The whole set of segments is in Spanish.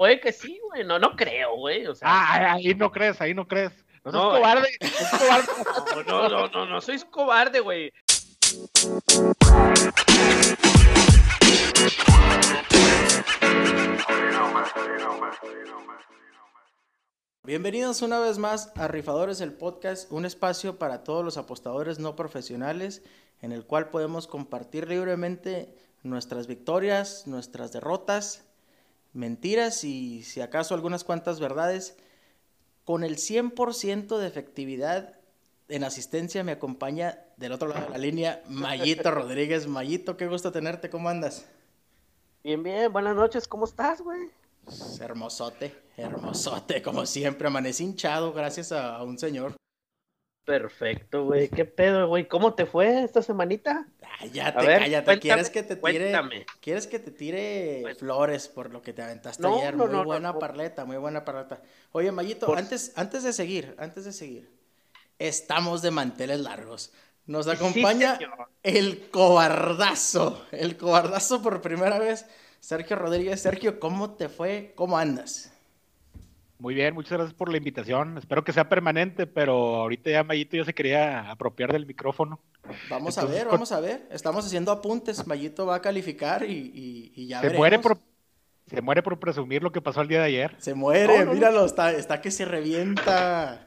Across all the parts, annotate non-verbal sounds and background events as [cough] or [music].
puede que sí, güey. No, no creo, güey. O sea, Ah, ahí no crees, ahí no crees. No seas cobarde, es [laughs] cobarde. no, no, no, no, no soy cobarde, güey. Bienvenidos una vez más a Rifadores el Podcast, un espacio para todos los apostadores no profesionales en el cual podemos compartir libremente nuestras victorias, nuestras derrotas, mentiras y si acaso algunas cuantas verdades. Con el 100% de efectividad en asistencia me acompaña del otro lado de la línea Mayito Rodríguez. Mayito, qué gusto tenerte, ¿cómo andas? Bien, bien, buenas noches, ¿cómo estás, güey? Hermosote, hermosote, como siempre. Amanecí hinchado gracias a, a un señor. Perfecto, güey. ¿Qué pedo, güey? ¿Cómo te fue esta semanita? Ay, ya te ver, cállate. cuéntame, ¿Quieres que te tire, cuéntame. ¿Quieres que te tire flores por lo que te aventaste No, ayer? no, muy no, buena parleta, muy buena parleta. Oye, Mayito, Por- antes, antes de seguir, antes de seguir, estamos de manteles largos. Nos acompaña el cobardazo, el cobardazo por primera vez, Sergio Rodríguez. Sergio, ¿cómo te fue? ¿Cómo andas? Muy bien, muchas gracias por la invitación. Espero que sea permanente, pero ahorita ya Mayito ya se quería apropiar del micrófono. Vamos a ver, vamos a ver. Estamos haciendo apuntes. Mayito va a calificar y, y- y ya Se veremos. muere por se muere por presumir lo que pasó el día de ayer. Se muere, No, no, no. míralo, está, está que se revienta.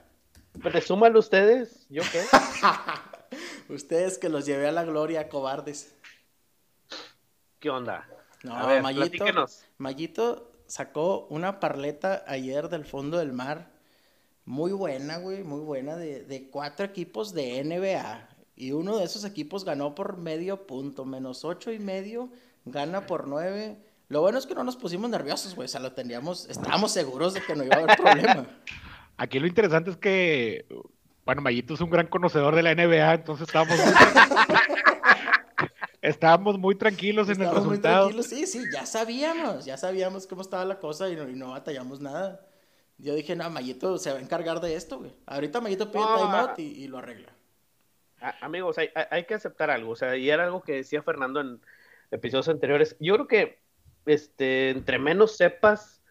Presúmalo ustedes, ¿yo qué? [laughs] Ustedes que los llevé a la gloria, cobardes. ¿Qué onda? No, A ver, Mayito, platíquenos. Mayito sacó una parleta ayer del fondo del mar. Muy buena, güey, muy buena, de, de cuatro equipos de NBA. Y uno de esos equipos ganó por medio punto, menos ocho y medio, gana por nueve. Lo bueno es que no nos pusimos nerviosos, güey, o sea, lo teníamos, estábamos seguros de que no iba a haber [laughs] problema. Aquí lo interesante es que, bueno, Mayito es un gran conocedor de la NBA, entonces estábamos [laughs] estábamos muy tranquilos en el Estábamos muy resultado. tranquilos, sí, sí, ya sabíamos, ya sabíamos cómo estaba la cosa y no, y no batallamos nada. Yo dije, no, Mayito se va a encargar de esto, güey. Ahorita Mayito pide No, timeout y, y lo arregla. Amigos, hay, hay- hay que aceptar algo, o sea, y era algo que decía Fernando en episodios anteriores. Yo creo que, este, entre menos sepas,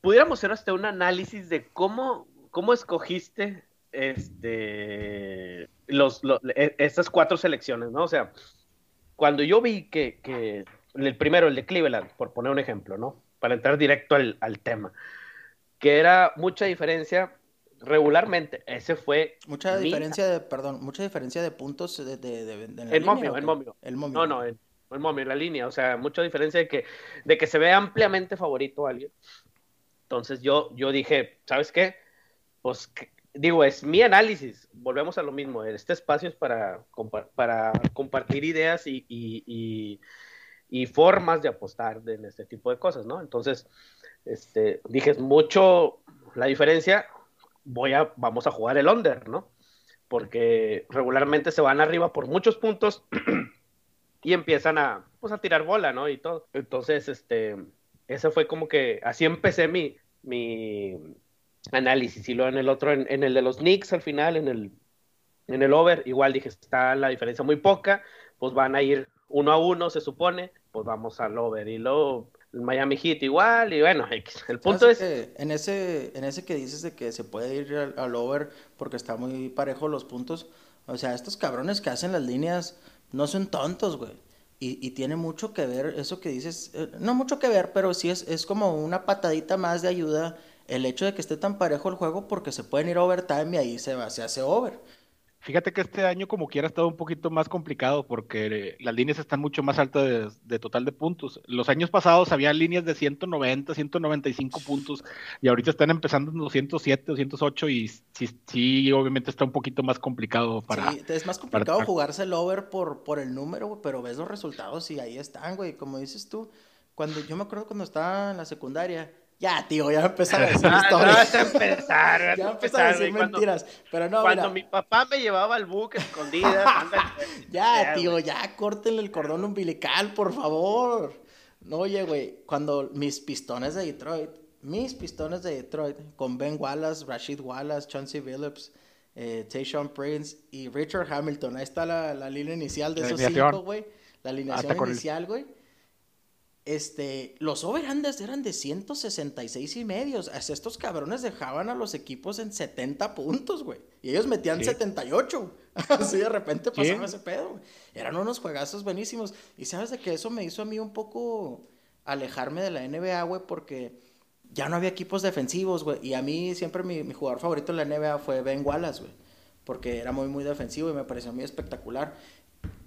pudiéramos hacer hasta un análisis de cómo, cómo escogiste, este, los, lo- e- estas cuatro selecciones, ¿no? O sea, cuando yo vi que, que el primero, el de Cleveland, por poner un ejemplo, ¿no? Para entrar directo al, al tema, que era mucha diferencia regularmente, ese fue Mucha mi- diferencia de, perdón, mucha diferencia de puntos de, de, de- de- en la El línea, momio, ¿o el momio. El momio. No, no, el, el momio, la línea, o sea, mucha diferencia de que, de que se ve ampliamente favorito a alguien. Entonces yo, yo dije, ¿sabes qué? Pues que- digo, es mi análisis, volvemos a lo mismo, este espacio es para, para compartir ideas y, y- y- formas de apostar en este tipo de cosas, ¿no? Entonces, este, dije, es mucho la diferencia, voy a, vamos a jugar el under, ¿no? Porque regularmente se van arriba por muchos puntos [clears throat] y empiezan a, pues, a tirar bola, ¿no? Y todo. Entonces, este, ese fue como que, así empecé mi, mi análisis. Y luego en el otro, en, en el de los Knicks al final, en el, en el over, igual dije, está la diferencia muy poca, pues van a ir uno a uno, se supone, pues vamos al over. Y luego el Miami Heat igual, y bueno, X. el punto ¿Sabes es... que en ese, en ese que dices de que se puede ir al, al over porque está muy parejo los puntos, o sea, estos cabrones que hacen las líneas no son tontos, güey. Y, y tiene mucho que ver eso que dices, eh, no mucho que ver, pero sí es, es como una patadita más de ayuda el hecho de que esté tan parejo el juego porque se pueden ir overtime y ahí se va, se hace over. Fíjate que este año como quiera ha estado un poquito más complicado porque eh, las líneas están mucho más altas de, de total de puntos. Los años pasados había líneas de 190, 195 puntos y ahorita están empezando en 207, 208 y sí, sí obviamente está un poquito más complicado para... Sí, es más complicado para- jugarse el over por, por el número, pero ves los resultados y ahí están, güey. Como dices tú, cuando yo me acuerdo cuando estaba en la secundaria, ya, tío, ya empezaron a decir [laughs] Ah, no, historias. vas a empezar, vas [laughs] Ya empezaron a empezar, decir cuando- mentiras. Pero no, Cuando mira, mi papá me llevaba al buque escondidas, [laughs] ándale, ya, ya, tío, güey. ya, córtenle el cordón umbilical, por favor. No, oye, güey, cuando mis pistones de Detroit, mis pistones de Detroit, con Ben Wallace, Rashid Wallace, Chauncey Billups, eh, Tayshaun Prince y Richard Hamilton, ahí está la, la línea inicial de La esos cinco, güey. La alineación inicial, güey. Este, los overhanders eran de 166 y medios. Estos cabrones dejaban a los equipos en 70 puntos, güey. Y ellos metían 78. [laughs] Así de repente pasaba ese pedo. Eran unos juegazos buenísimos. Y sabes de que eso me hizo a mí un poco alejarme de la NBA, güey, porque ya no había equipos defensivos, güey. Y a mí siempre mi, mi jugador favorito en la NBA fue Ben Wallace, güey. Porque era muy, muy defensivo y me pareció muy espectacular.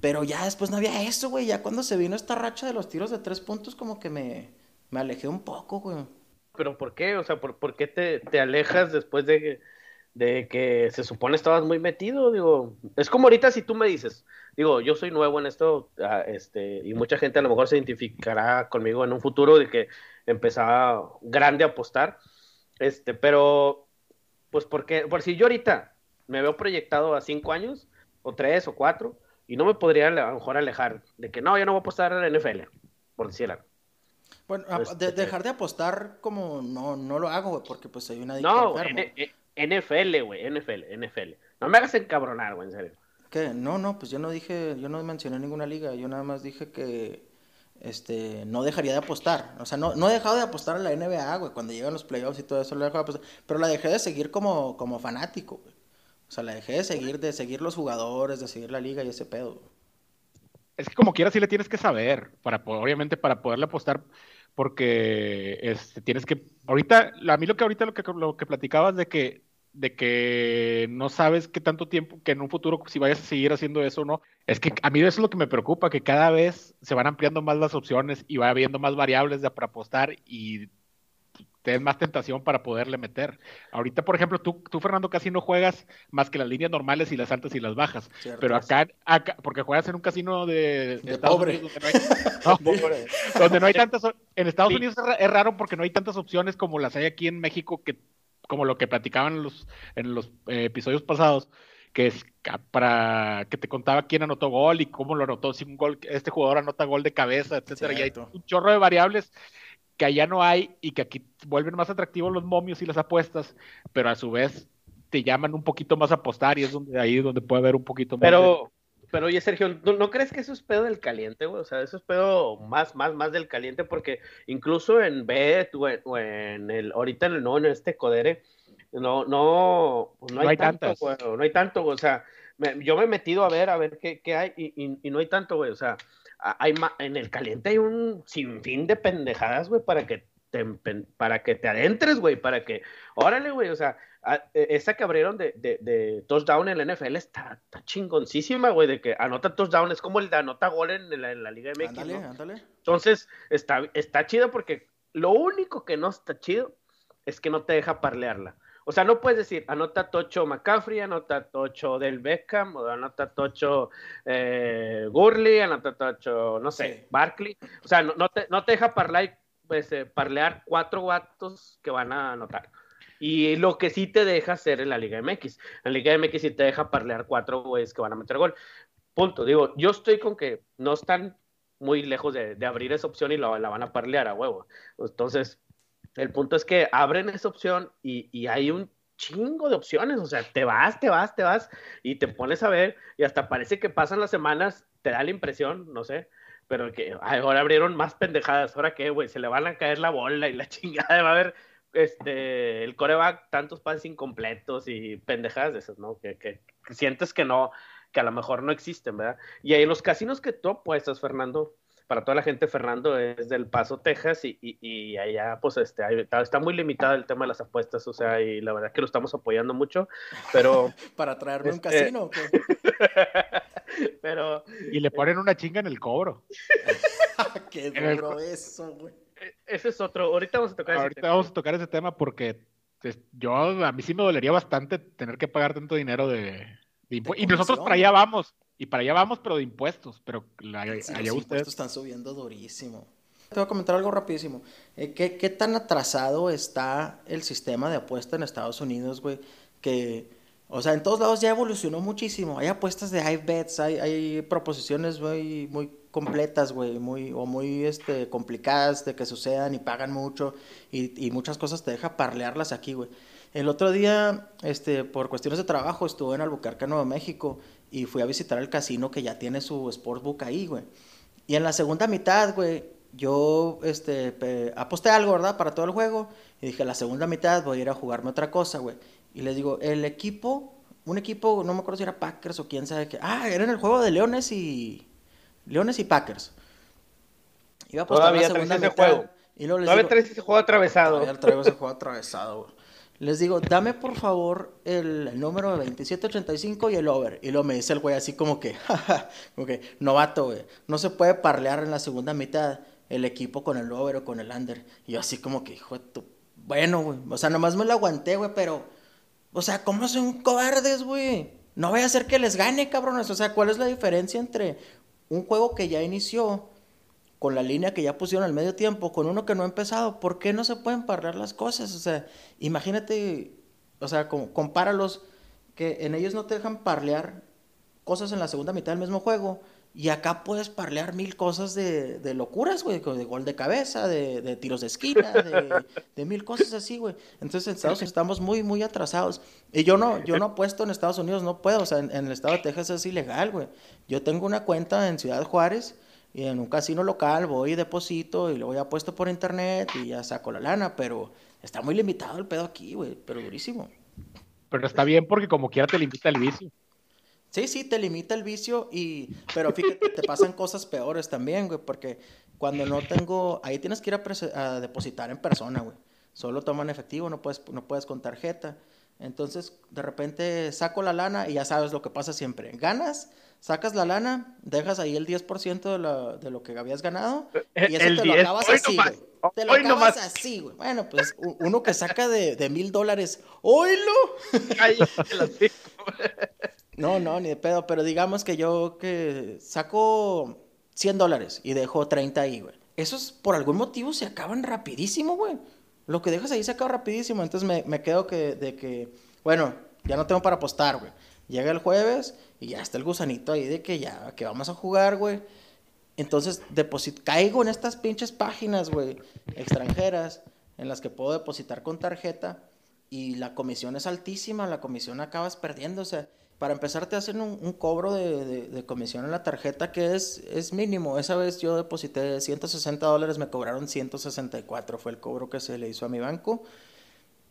Pero ya después no había eso, güey. Ya cuando se vino esta racha de los tiros de tres puntos, como que me, me alejé un poco, güey. ¿Pero por qué? O sea, ¿por, qué te, te, alejas después de de que se supone estabas muy metido? Digo, es como ahorita si tú me dices, digo, yo soy nuevo en esto, ah, este, y mucha gente a lo mejor se identificará conmigo en un futuro de que empezaba grande a apostar, este, pero, pues, porque, por si yo ahorita me veo proyectado a cinco años, o tres, o cuatro, y no me podría a lo mejor alejar de que no, yo no voy a apostar a la NFL, por decir algo. Bueno, este, dejar de apostar como no, no lo hago, porque pues hay una No, NFL, güey, NFL, NFL. No me hagas encabronar, güey, en serio. ¿Qué? No, no, pues yo no dije, yo no mencioné ninguna liga, yo nada más dije que este, no dejaría de apostar. O sea, no, no he dejado de apostar a la NBA, güey, cuando llegan los playoffs y todo eso, lo he dejado de apostar, pero la dejé de seguir como, como fanático, güey. O sea, la dejé de seguir, de seguir los jugadores, de seguir la liga y ese pedo. Es que como quiera sí le tienes que saber, para obviamente para poderle apostar, porque este, tienes que, ahorita, a mí lo que ahorita lo que, lo que platicabas de que, de que no sabes qué tanto tiempo, que en un futuro si vayas a seguir haciendo eso o no, es que a mí eso es lo que me preocupa, que cada vez se van ampliando más las opciones y va habiendo más variables de, para apostar y te más tentación para poderle meter. Ahorita, por ejemplo, tú, tú, Fernando, casi no juegas más que las líneas normales y las altas y las bajas. pero acá, acá, porque juegas en un casino de, Estados Unidos donde no hay, [laughs] [laughs] tantas, en Estados Unidos es raro porque no hay tantas opciones como las hay aquí en México, que como lo que platicaban en los, en los eh, episodios pasados, que es para que te contaba quién anotó gol y cómo lo anotó, si un gol, este jugador anota gol de cabeza, etcétera, y hay un chorro de variables que allá no hay y que aquí vuelven más atractivos los momios y las apuestas, pero a su vez te llaman un poquito más a apostar y es donde ahí donde puede haber un poquito más. Pero, pero oye, Sergio, ¿no, crees que eso es pedo del caliente, güey? O sea, eso es pedo más, más, más del caliente, porque incluso en Bet o en, el, ahorita en el no, en este Codere, no, no, pues no, hay, tanto, güey, no hay tanto, o sea, yo me he metido a ver, a ver qué, qué hay, y, y, no hay tanto, güey, o sea, hay en el caliente hay un sinfín de pendejadas, güey, para que te, para que te adentres, güey, para que, órale, güey, o sea, e, esa que abrieron de, de, de, touchdown en la NFL está, está chingoncísima, güey, de que anota touchdown, es como el de anota gol en la, en la Liga MX. Ándale, ándale. Entonces, está, está chido porque lo único que no está chido es que no te deja parlearla. O sea, no puedes decir, anota Tocho McCaffrey, anota Tocho Del Beckham, o anota Tocho eh, Gurley, anota Tocho, no sé, Barkley. O sea, no, te, no te deja parlar, pues, eh, parlear cuatro gatos que van a anotar. Y lo que sí te deja hacer en la Liga MX. En la Liga MX sí te deja parlear cuatro güeyes que van a meter gol. Punto. Digo, yo estoy con que no están muy lejos de, abrir esa opción y la van a parlear a huevo. Entonces, el punto es que abren esa opción y, hay un chingo de opciones, o sea, te vas, te vas, te vas y te pones a ver y hasta parece que pasan las semanas, te da la impresión, no sé, pero que ahora abrieron más pendejadas, ahora qué, güey, se le van a caer la bola y la [laughs] chingada, va a haber este, el coreback, tantos pases incompletos y pendejadas de esas, ¿no? Que, que, sientes que no, que a lo mejor no existen, ¿verdad? Y ahí los casinos que tú apuestas, Fernando, para toda la gente, Fernando es del Paso, Texas, y, y, allá, pues, este, está, muy limitado el tema de las apuestas, o sea, y la verdad que lo estamos apoyando mucho, pero... [laughs] ¿Para traerme un este, casino [laughs] pero... Y le ponen una chinga en el cobro. [laughs] Qué duro eso, güey. E, ese es otro, ahorita vamos a tocar ese tema. vamos a tocar ese tema porque yo, a mí sí me dolería bastante tener que pagar tanto dinero de, de impuestos. Y nosotros para allá vamos. Y para allá vamos, pero de impuestos. Pero la, allá los impuestos están subiendo durísimo. Te voy a comentar algo rapidísimo. Eh, ¿qué, ¿qué, tan atrasado está el sistema de apuesta en Estados Unidos, güey? Que, o sea, en todos lados ya evolucionó muchísimo. Hay apuestas de high bets, hay, hay proposiciones muy, muy completas, güey, muy, o muy este, complicadas de que sucedan y pagan mucho y, y muchas cosas te deja parlearlas aquí, güey. El otro día, este, por cuestiones de trabajo, estuve en Albuquerque, Nuevo México, y fui a visitar el casino que ya tiene su sportsbook ahí, güey. Y en la segunda mitad, güey, yo este, pe- aposté algo, ¿verdad? Para todo el juego. Y dije, la segunda mitad voy a ir a jugarme otra cosa, güey. Y les digo, el equipo, un equipo, no me acuerdo si era Packers o quién sabe qué. Ah, era en el juego de Leones y. Leones y Packers. Iba a apostar Todavía la segunda mitad. juego. Y luego les Todavía digo, traes ese juego atravesado. Todavía traigo ese juego atravesado, güey. Les digo, dame por favor el, número de 2785 y el over. Y luego me dice el güey así como que, [laughs] jaja, como que, novato, güey. No se puede parlear en la segunda mitad el equipo con el over o con el under. Y yo así como que, hijo de tu... Bueno, güey. O sea, nomás me lo aguanté, güey, pero... O sea, ¿cómo son cobardes, güey? No vaya a ser que les gane, cabrones. O sea, ¿cuál es la diferencia entre un juego que ya inició con la línea que ya pusieron al medio tiempo, con uno que no ha empezado, ¿por qué no se pueden parlar las cosas? O sea, imagínate, o sea, como, compáralos, que en ellos no te dejan parlear cosas en la segunda mitad del mismo juego, y acá puedes parlear mil cosas de, de locuras, güey, de gol de cabeza, de, de tiros de esquina, de, [laughs] de mil cosas así, güey. Entonces en Estados Unidos estamos muy, muy atrasados. Y yo no, yo no apuesto en Estados Unidos, no puedo, o sea, en, en el estado de Texas es ilegal, güey. Yo tengo una cuenta en Ciudad Juárez, y en un casino local voy y deposito y luego ya apuesto por internet y ya saco la lana, pero está muy limitado el pedo aquí, güey, pero durísimo. Pero está bien porque como quiera te limita el vicio. Sí, sí, te limita el vicio y... Pero fíjate, te pasan cosas peores también, güey, porque cuando no tengo... Ahí tienes que ir a, a depositar en persona, güey. Solo toman efectivo, no puedes, no puedes con tarjeta. Entonces, de repente saco la lana y ya sabes lo que pasa siempre. Ganas, sacas la lana, dejas ahí el 10% de, la- de lo que habías ganado y eso El te lo 10, acabas hoy así, nomás, güey. Te lo acabas nomás. así, güey. Bueno, pues uno que saca de mil dólares, hocico. [laughs] No, no, ni de pedo, pero digamos que yo que saco 100 dólares y dejo 30 ahí, güey. Esos por algún motivo se acaban rapidísimo, güey. Lo que dejas ahí se acaba rapidísimo. Entonces me, me quedo que, de que, bueno, ya no tengo para apostar, güey. Llega el jueves y ya está el gusanito ahí de que ya, que vamos a jugar, güey. Entonces deposit caigo en estas pinches páginas, güey, extranjeras, en las que puedo depositar con tarjeta y la comisión es altísima, la comisión acabas perdiendo, o sea, para empezar te hacen un, cobro de, de- de comisión en la tarjeta que es, es mínimo. Esa vez yo deposité 160 dólares, me cobraron 164, fue el cobro que se le hizo a mi banco,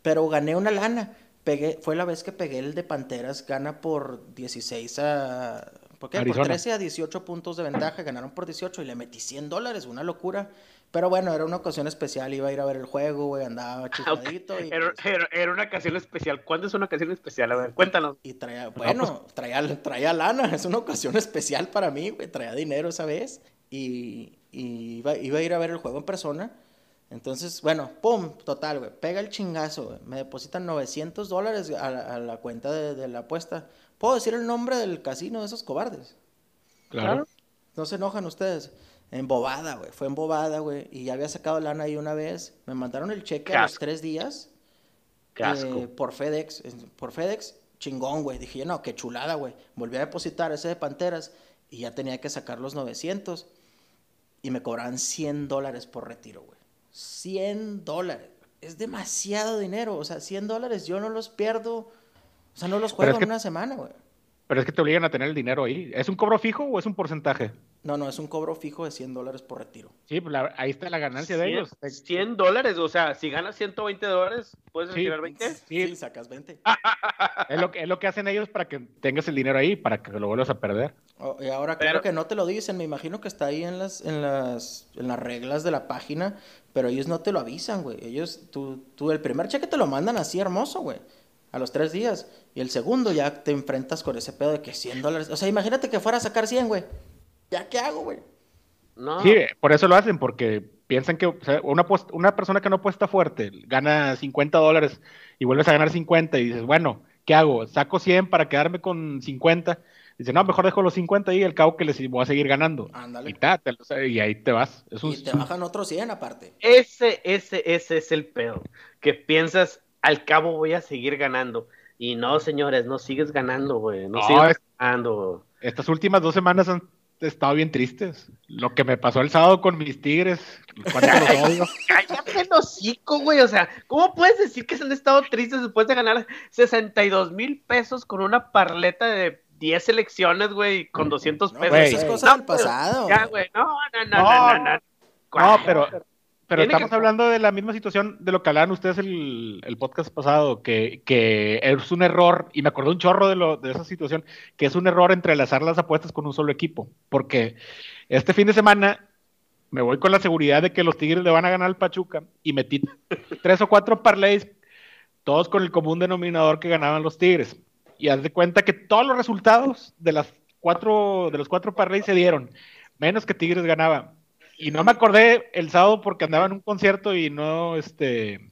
pero gané una lana. Pegué, fue la vez que pegué el de Panteras, gana por 16 a... ¿Por qué? Por Arizona. 13 a 18 puntos de ventaja, ganaron por 18 y le metí 100 dólares, una locura. Pero bueno, era una ocasión especial, iba a ir a ver el juego, güey, andaba [laughs] chifladito y, Era, pues, era- era una ocasión especial. ¿Cuándo es una ocasión especial? A ver, cuéntanos. y traía, bueno, traía, traía lana, [laughs] es una ocasión especial para mí, güey, traía dinero esa vez y, y iba, iba a ir a ver el juego en persona. Entonces, bueno, pum, total, güey, pega el chingazo, güey. Me depositan 900 dólares a, la- a la cuenta de, de la apuesta. ¿Puedo decir el nombre del casino de esos cobardes? Claro. No se enojan ustedes. Embobada, güey. Fue embobada, güey. Y ya había sacado lana ahí una vez. Me mandaron el cheque a los tres días. Qué asco. eh, por FedEx. Por FedEx, chingón, güey. Dije, no, qué chulada, güey. Volví a depositar ese de Panteras y ya tenía que sacar los 900. Y me cobraban 100 dólares por retiro, güey. 100 dólares. Es demasiado dinero. O sea, 100 dólares yo no los pierdo. O sea, no los juego es que- en una semana, güey. Pero es que te obligan a tener el dinero ahí. ¿Es un cobro fijo o es un porcentaje? No, no, es un cobro fijo de 100 dólares por retiro. Sí, pues la- ahí está la ganancia de 100, ellos. 100 dólares, o sea, si ganas 120 dólares, ¿puedes Sí. retirar 20? Sí. Sí, sacas 20. [laughs] Es lo, que, es lo que hacen ellos para que tengas el dinero ahí, para que lo vuelvas a perder. Oh, y ahora Pero- claro que no te lo dicen, me imagino que está ahí en las, en las, en las reglas de la página, pero ellos no te lo avisan, güey. Ellos, tú, tú el primer cheque te lo mandan así hermoso, güey, a los tres días. Y el segundo ya te enfrentas con ese pedo de que 100 dólares. O sea, imagínate que fuera a sacar 100, güey. ¿Ya qué hago, güey? No. Sí, por eso lo hacen, porque piensan que o sea, una, una persona que no apuesta fuerte gana 50 dólares y vuelves a ganar 50 y dices, bueno, ¿qué hago? ¿Saco 100 para quedarme con 50? Dice, no, mejor dejo los 50 ahí, el cabo que les voy a seguir ganando. Ándale. Y, ta, te y ahí te vas. Es un, Y te bajan otros 100 aparte. Ese, ese, ese es el pedo. Que piensas, al cabo voy a seguir ganando. Y no, señores, no sigues ganando, güey. No, No, sigues es- ganando. Estas últimas dos semanas han estado bien tristes. Lo que me pasó el sábado con mis tigres, cuánto los [laughs] odio. Cállate el hocico, güey. O sea, ¿cómo puedes decir que se han estado tristes después de ganar 62 mil pesos con una parleta de 10 selecciones, güey, con 200 No, pesos? pero Güey. eso es No, cosa del pero- pasado. Ya, güey. No, no, no, No. no, no, no. No, pero, pero estamos hablando de la misma situación de lo que hablaban ustedes el, el podcast pasado, que, que, es un error, y me acordé un chorro de, lo, de esa situación, que es un error entrelazar las apuestas con un solo equipo, porque este fin de semana me voy con la seguridad de que los Tigres le van a ganar al Pachuca y metí [laughs] tres o cuatro parlays, todos con el común denominador que ganaban los Tigres. Y haz de cuenta que todos los resultados de las cuatro, de los cuatro parlays se dieron, menos que Tigres ganaba. Y no me acordé el sábado porque andaba en un concierto y no, este,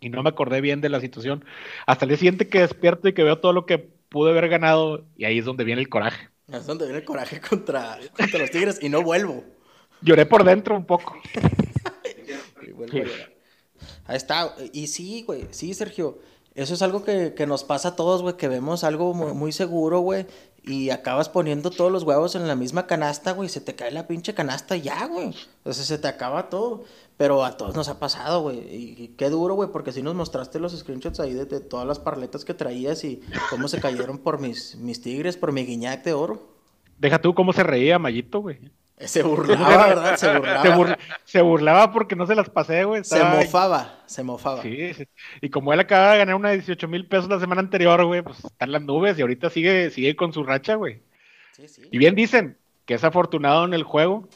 y no me acordé bien de la situación. Hasta el día siguiente que despierto y que veo todo lo que pude haber ganado, y ahí es donde viene el coraje. Es donde viene el coraje contra, contra los Tigres y no vuelvo. Lloré por dentro un poco. [laughs] Ahí está. Y sí, güey, sí, Sergio. Eso es algo que, nos pasa a todos, güey, que vemos algo muy, seguro, güey, y acabas poniendo todos los huevos en la misma canasta, güey, se te cae la pinche canasta ya, güey. Entonces se te acaba todo. Pero a todos nos ha pasado, güey. Y, qué duro, güey, porque si nos mostraste los screenshots ahí de, todas las parletas que traías y cómo se cayeron por mis, mis tigres, por mi guiñac de oro. Deja tú cómo se reía Mayito, güey. [laughs] Se burlaba, ¿verdad? Se burlaba. Se, burlaba porque no se las pasé, güey. Se mofaba, se mofaba. Sí, y como él acaba de ganar una de 18 mil pesos la semana anterior, güey, pues están las nubes y ahorita sigue, sigue con su racha, güey. Sí, sí. Y bien dicen que es afortunado en el juego.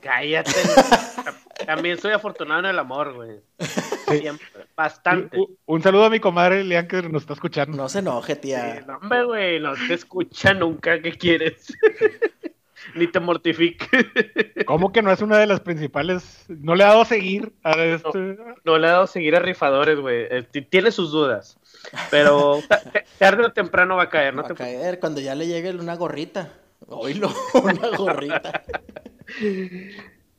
Cállate. [laughs] También soy afortunado en el amor, güey. Bastante. Un, saludo a mi comadre Lian que nos está escuchando. No se enoje, tía. no, hombre, güey, no te escucha nunca. ¿Qué quieres? [laughs] [laughs] ni te mortifique. ¿Cómo que no es una de las principales? No le ha dado a seguir a este... no, le ha dado a seguir a rifadores, güey. Eh, tiene sus dudas. Pero [laughs] tarde o temprano va a caer, ¿no? Va a caer cuando ya le llegue una gorrita. Oílo, [laughs] una gorrita.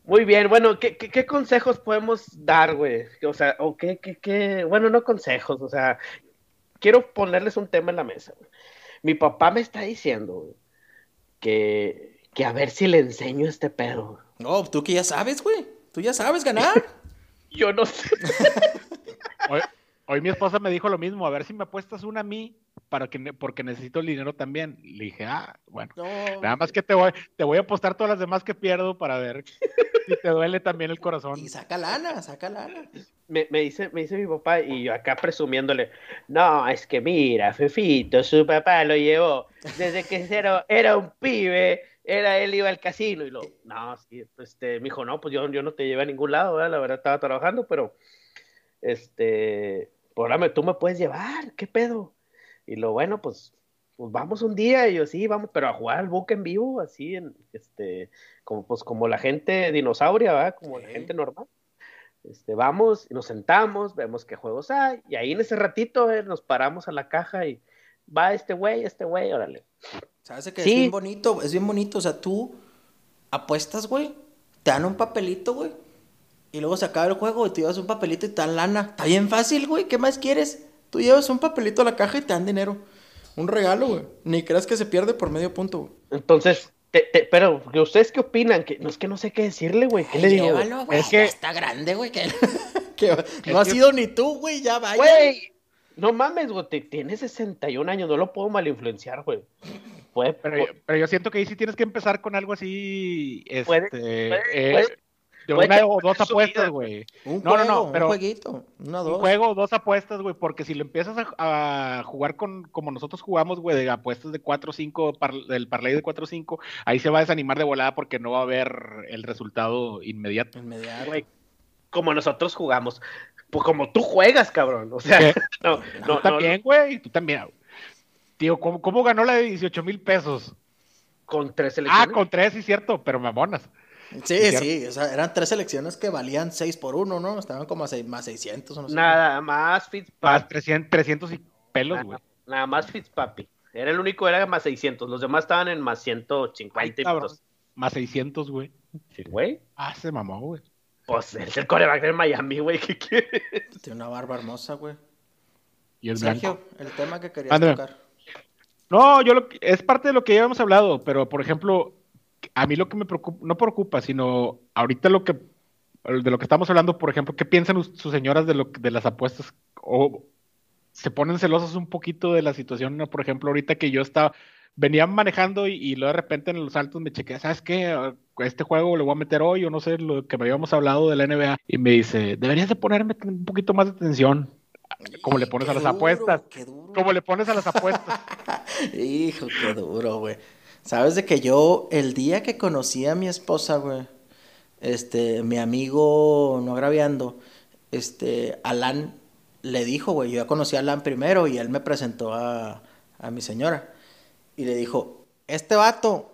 Muy bien, bueno, ¿qué, qué, consejos podemos dar, güey? O sea, o qué, qué, qué, bueno, no consejos, o sea, quiero ponerles un tema en la mesa. Mi papá me está diciendo, güey, que que a ver si le enseño este pedo. No, tú que ya sabes, güey. Tú ya sabes ganar. [laughs] Yo no sé. [laughs] hoy, mi esposa me dijo lo mismo, a ver si me apuestas una a mí para que porque necesito el dinero también. Le dije, ah, bueno, nada más que te voy, te voy a apostar todas las demás que pierdo para ver si te duele también el corazón. Y saca lana, saca lana. Me, me, dice, me dice mi papá y yo acá presumiéndole, no, es que mira, Fefito, su papá lo llevó desde que era, era un pibe era él iba al casino y lo, no, sí, este, me dijo, no, pues yo, yo no te llevé a ningún lado, la verdad estaba trabajando, pero, este, programa, tú me puedes llevar, ¿qué pedo? Y lo bueno, pues, pues vamos un día, y yo, sí, vamos, pero a jugar al buque en vivo, así, en, este, como, pues, como la gente dinosauria, ¿verdad? Como la gente normal. Este, vamos y nos sentamos, vemos qué juegos hay, y ahí en ese ratito eh, nos paramos a la caja y va este güey, este güey, órale. ¿Sabes que es bien bonito? Es bien bonito. O sea, tú apuestas, güey. Te dan un papelito, güey. Y luego se acaba el juego y te llevas un papelito y te dan lana. Está bien fácil, güey. ¿Qué más quieres? Tú llevas un papelito a la caja y te dan dinero. Un regalo, güey. Ni creas que se pierde por medio punto, güey. Entonces, pero, ¿ustedes qué opinan? Que, no es que no sé qué decirle, güey. ¿Qué le digo? güey. Es que está grande, güey. Que, [laughs] no ha sido ni tú, güey. Ya vaya. Güey, no mames, güey. Tienes 61 años. No lo puedo mal influenciar, güey pero, yo siento que ahí sí tienes que empezar con algo así, este, eh, de una o dos apuestas, güey. no, no, no, pero un jueguito, una, dos. Un juego, dos apuestas, güey, porque si lo empiezas a, jugar con como nosotros jugamos, güey, de apuestas de 4 o 5, del parlay de 4 o 5, ahí se va a desanimar de volada porque no va a haber el resultado inmediato. Inmediato. como nosotros jugamos. Pues como tú juegas, cabrón. O sea, [laughs] no, no, tú también, güey, tú también. Tío, ¿cómo, ganó la de 18 mil pesos? Con tres selecciones. Ah, con tres, sí, cierto, pero mamonas. Sí, sí, o sea, eran tres selecciones que valían 6 por 1, ¿no? Estaban como a seis, más 600 no sé. Nada más Fitzpapi. Más 300, 300 y pelos, güey. Nada, más Fitzpapi. Era el único, era más 600. Los demás estaban en más 150 Ay, Más 600, güey. Sí, güey. Ah, se mamó, güey. Pues es el coreback de Miami, güey. ¿Qué quieres? Tiene una barba hermosa, güey. Y el Sergio, el tema que querías tocar. No, yo lo, es parte de lo que ya hemos hablado, pero por ejemplo, a mí lo que me preocupa, no preocupa, sino ahorita lo que, de lo que estamos hablando, por ejemplo, ¿qué piensan sus señoras de, lo, de las apuestas? O se ponen celosas un poquito de la situación, por ejemplo, ahorita que yo estaba, venía manejando y, luego de repente en los altos me chequeé, ¿sabes qué? este juego le voy a meter hoy, o no sé, lo que me habíamos hablado de la NBA, y me dice, deberías de ponerme un poquito más de atención. Como le pones a las apuestas. Como le pones a las apuestas. Hijo, qué duro, güey. Sabes de que yo, el día que conocí a mi esposa, güey, este, mi amigo, no agraviando, este, Alan le dijo, güey, yo ya conocí a Alan primero y él me presentó a, a mi señora. Y le dijo, este vato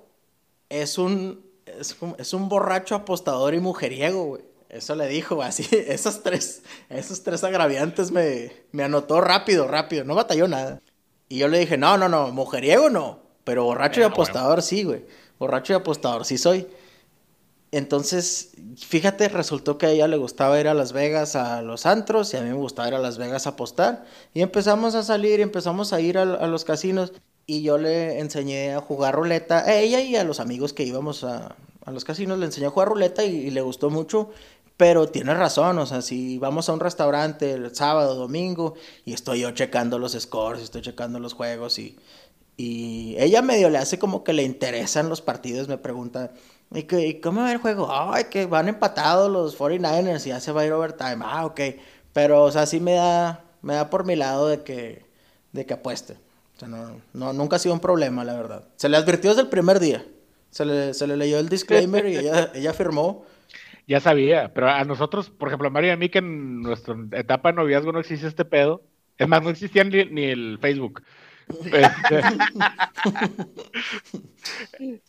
es un, es, un borracho apostador y mujeriego, güey. Eso le dijo, así, [laughs] esos tres, esos tres agraviantes me, me anotó rápido, rápido, no batalló nada. Y yo le dije, no, no, no, mujeriego no, pero borracho y apostador sí, güey. Borracho y apostador sí soy. Entonces, fíjate, resultó que a ella le gustaba ir a Las Vegas a los antros y a mí me gustaba ir a Las Vegas a apostar. Y empezamos a salir y empezamos a ir a, los casinos y yo le enseñé a jugar ruleta a ella y a los amigos que íbamos a, los casinos, le enseñé a jugar ruleta y, le gustó mucho. Pero tiene razón, o sea, si vamos a un restaurante el sábado, domingo, y estoy yo checando los scores, estoy checando los juegos, y, y ella medio le hace como que le interesan los partidos, me pregunta, ¿Y, que, cómo va el juego? Ay, que van empatados los 49ers y ya se va a ir overtime. Ah, ok. Pero, o sea, sí me da, me da por mi lado de que, de que apueste. O sea, no, no, nunca ha sido un problema, la verdad. Se le advirtió desde el primer día. Se le, se le leyó el disclaimer y ella, ella firmó. Ya sabía, pero a nosotros, por ejemplo, a Mario y a mí, que en nuestra etapa de noviazgo no existe este pedo. Es más, no existía ni, ni el Facebook. Este, [laughs]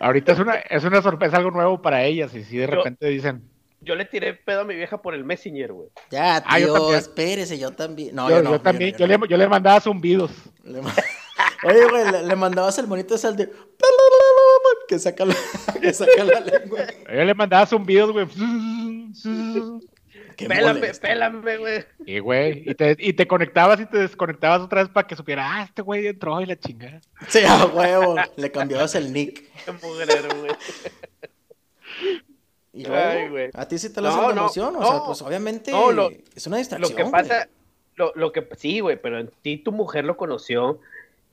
Ahorita es una, es una sorpresa, algo nuevo para ellas. Y si de repente dicen. Yo le tiré pedo a mi vieja por el Messenger, güey. Ya, ah, tío, espérese, yo también. No, yo, yo, también, yo, le, yo, le, mandaba zumbidos. [laughs] Oye, güey, le, mandabas el monito ese al de. Que saca la, [laughs] que saca la lengua. Yo le mandaba zumbidos, güey. Pélame, pélame, güey. Y, güey, y te, y te conectabas y te desconectabas otra vez para que supiera, ah, este güey entró y la chingada. Sí, a huevo, le cambiabas el nick. Qué mugrero, güey. [laughs] Y luego, güey. a ti sí te lo no, emoción, o sea, pues obviamente es una distracción. Lo que pasa, lo, lo, que, sí, güey, pero en ti tu mujer lo conoció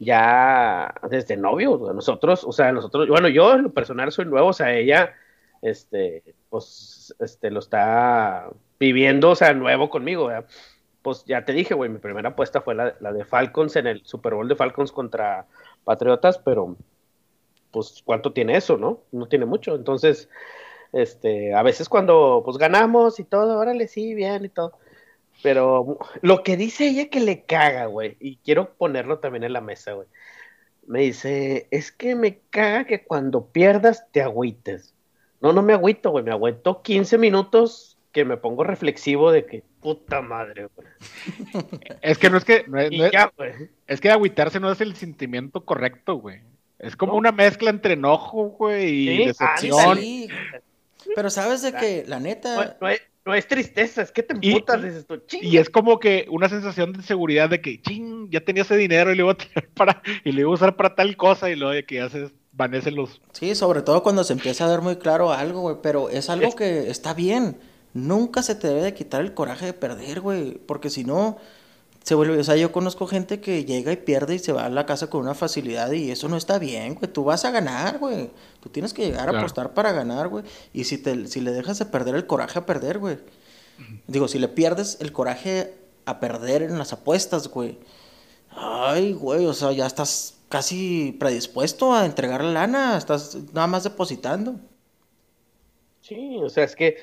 ya desde novio, nosotros, o sea, nosotros, bueno, yo en lo personal soy nuevo, o sea, ella, este, pues, este, lo está viviendo, o sea, nuevo conmigo, Pues ya te dije, güey, mi primera apuesta fue la, de Falcons en el Super Bowl de Falcons contra Patriotas, pero pues cuánto tiene eso, ¿no? No tiene mucho. Entonces, este, a veces cuando pues ganamos y todo, órale, sí, bien y todo. Pero lo que dice ella que le caga, güey, y quiero ponerlo también en la mesa, güey. Me dice, es que me caga que cuando pierdas te agüites. No, no me agüito, güey, me agüito 15 minutos que me pongo reflexivo de que puta madre, güey. [laughs] Es que no es que. No es, es, que agüitarse no es el sentimiento correcto, güey. Es como una mezcla entre enojo, güey, y decepción. Pero sabes de que, la neta. No, es, tristeza, es que te emputas, dices tú, ching. Y es como que una sensación de seguridad de que, ching, ya tenía ese dinero y le iba a tirar [laughs] para. Y le iba a usar para tal cosa, y luego de que haces vanecen los. Sí, sobre todo cuando se empieza a ver muy claro algo, güey. Pero es algo que está bien Nunca se te debe de quitar el coraje de perder, güey, porque si no, se vuelve, o sea, yo conozco gente que llega y pierde y se va a la casa con una facilidad y eso no está bien, güey, tú vas a ganar, güey, tú tienes que llegar a apostar para ganar, güey, y si, te, si le dejas de perder el coraje a perder, güey, digo, si le pierdes el coraje a perder en las apuestas, güey, ay, güey, o sea, ya estás casi predispuesto a entregar la lana, estás nada más depositando. Sí, o sea, es que